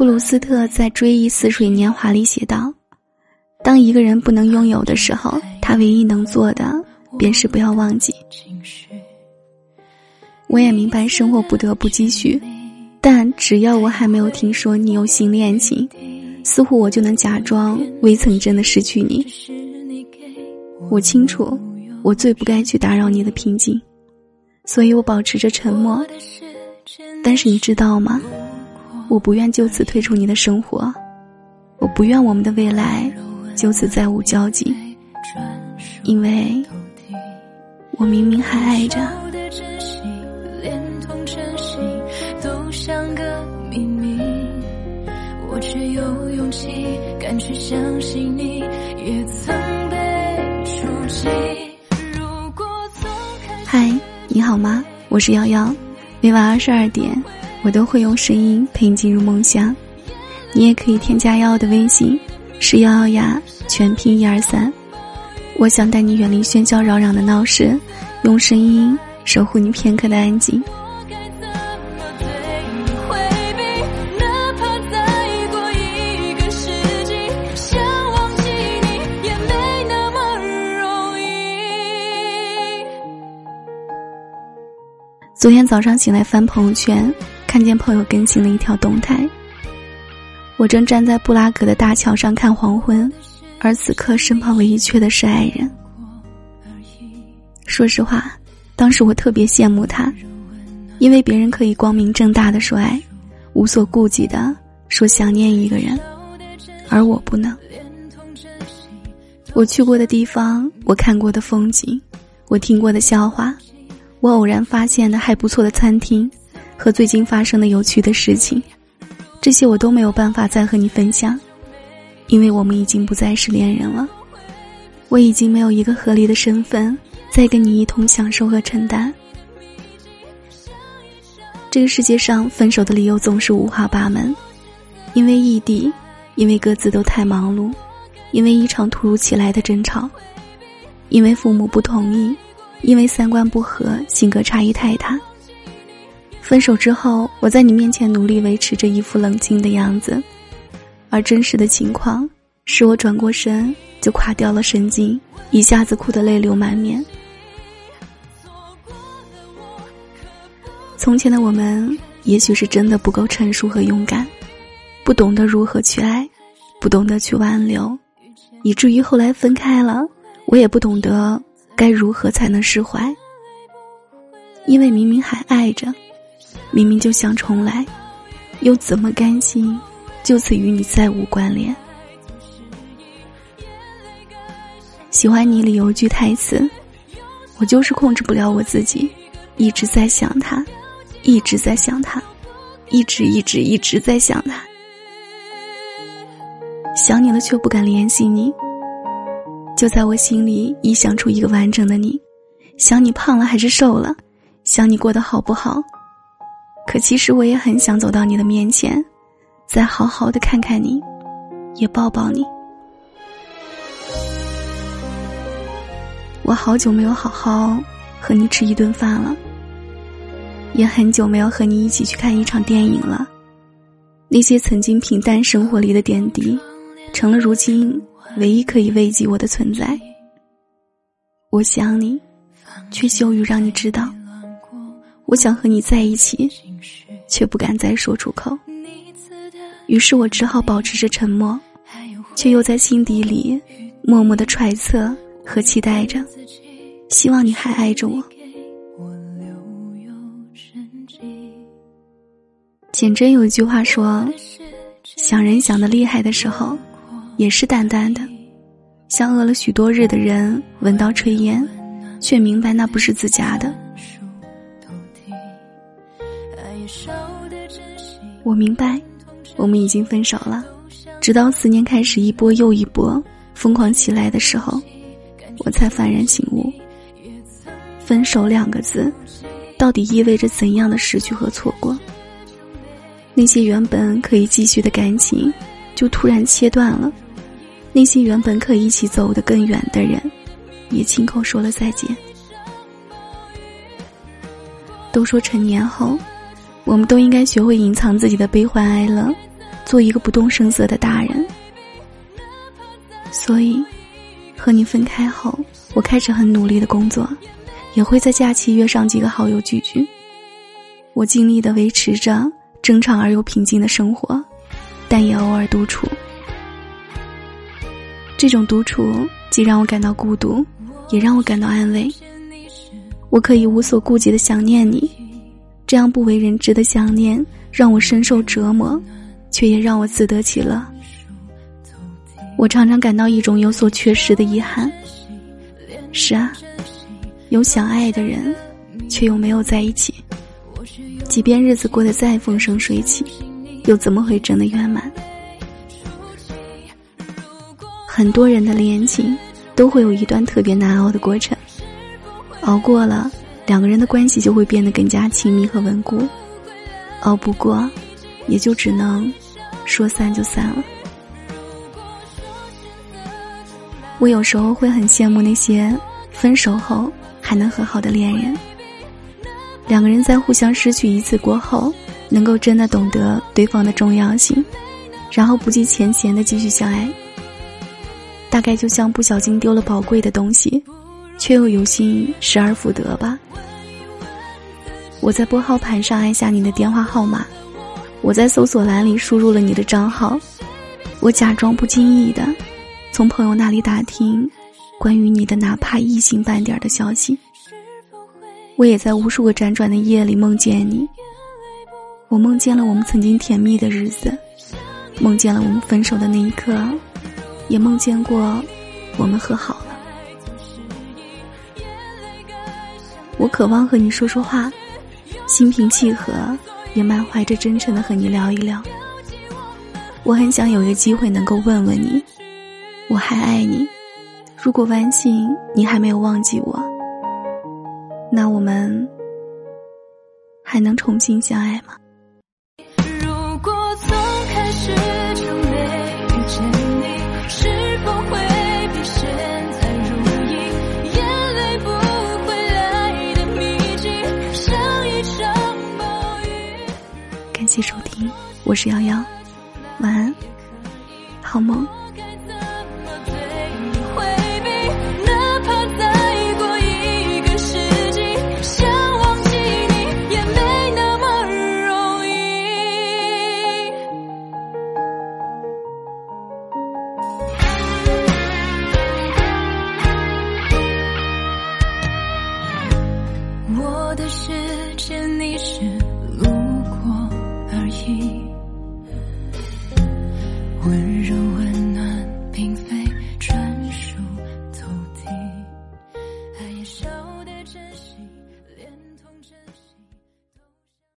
普鲁斯特在《追忆似水年华》里写道：“当一个人不能拥有的时候，他唯一能做的便是不要忘记。”我也明白生活不得不继续，但只要我还没有听说你有新恋情，似乎我就能假装未曾真的失去你。我清楚，我最不该去打扰你的平静，所以我保持着沉默。但是你知道吗？我不愿就此退出你的生活，我不愿我们的未来就此再无交集，因为我明明还爱着。敢去相信你也曾被触及。嗨，你好吗？我是瑶瑶，每晚二十二点，我都会用声音陪你进入梦乡。你也可以添加瑶瑶的微信，是瑶瑶呀，全拼一二三。我想带你远离喧嚣扰攘的闹市，用声音守护你片刻的安静。昨天早上醒来翻朋友圈，看见朋友更新了一条动态。我正站在布拉格的大桥上看黄昏，而此刻身旁唯一缺的是爱人。说实话，当时我特别羡慕他，因为别人可以光明正大的说爱，无所顾忌的说想念一个人，而我不能。我去过的地方，我看过的风景，我听过的笑话。我偶然发现的还不错的餐厅，和最近发生的有趣的事情，这些我都没有办法再和你分享，因为我们已经不再是恋人了。我已经没有一个合理的身份，再跟你一同享受和承担。这个世界上分手的理由总是五花八门，因为异地，因为各自都太忙碌，因为一场突如其来的争吵，因为父母不同意。因为三观不合，性格差异太大。分手之后，我在你面前努力维持着一副冷静的样子，而真实的情况是我转过身就垮掉了神经，一下子哭得泪流满面。从前的我们，也许是真的不够成熟和勇敢，不懂得如何去爱，不懂得去挽留，以至于后来分开了，我也不懂得。该如何才能释怀？因为明明还爱着，明明就想重来，又怎么甘心就此与你再无关联？喜欢你里有句台词，我就是控制不了我自己，一直在想他，一直在想他，一直一直一直在想他，想你了却不敢联系你。就在我心里臆想出一个完整的你，想你胖了还是瘦了，想你过得好不好。可其实我也很想走到你的面前，再好好的看看你，也抱抱你。我好久没有好好和你吃一顿饭了，也很久没有和你一起去看一场电影了。那些曾经平淡生活里的点滴，成了如今。唯一可以慰藉我的存在，我想你，却羞于让你知道。我想和你在一起，却不敢再说出口。于是我只好保持着沉默，却又在心底里默默的揣测和期待着，希望你还爱着我。简真有一句话说：“想人想的厉害的时候。”也是淡淡的，像饿了许多日的人闻到炊烟，却明白那不是自家的。我明白，我们已经分手了。直到思念开始一波又一波疯狂起来的时候，我才幡然醒悟：分手两个字，到底意味着怎样的失去和错过？那些原本可以继续的感情，就突然切断了。那些原本可以一起走得更远的人，也亲口说了再见。都说成年后，我们都应该学会隐藏自己的悲欢哀乐，做一个不动声色的大人。所以，和你分开后，我开始很努力的工作，也会在假期约上几个好友聚聚。我尽力的维持着正常而又平静的生活，但也偶尔独处。这种独处既让我感到孤独，也让我感到安慰。我可以无所顾忌的想念你，这样不为人知的想念让我深受折磨，却也让我自得其乐。我常常感到一种有所缺失的遗憾。是啊，有想爱的人，却又没有在一起。即便日子过得再风生水起，又怎么会真的圆满？很多人的恋情都会有一段特别难熬的过程，熬过了，两个人的关系就会变得更加亲密和稳固；熬不过，也就只能说散就散了。我有时候会很羡慕那些分手后还能和好的恋人。两个人在互相失去一次过后，能够真的懂得对方的重要性，然后不计前嫌的继续相爱。大概就像不小心丢了宝贵的东西，却又有心失而复得吧。我在拨号盘上按下你的电话号码，我在搜索栏里输入了你的账号，我假装不经意的从朋友那里打听关于你的哪怕一星半点的消息。我也在无数个辗转的夜里梦见你，我梦见了我们曾经甜蜜的日子，梦见了我们分手的那一刻，也梦见过我们和好了。我渴望和你说说话，心平气和，也满怀着真诚的和你聊一聊。我很想有一个机会能够问问你，我还爱你。如果万幸你还没有忘记我。那我们还能重新相爱吗？我是瑶瑶，晚安，好梦。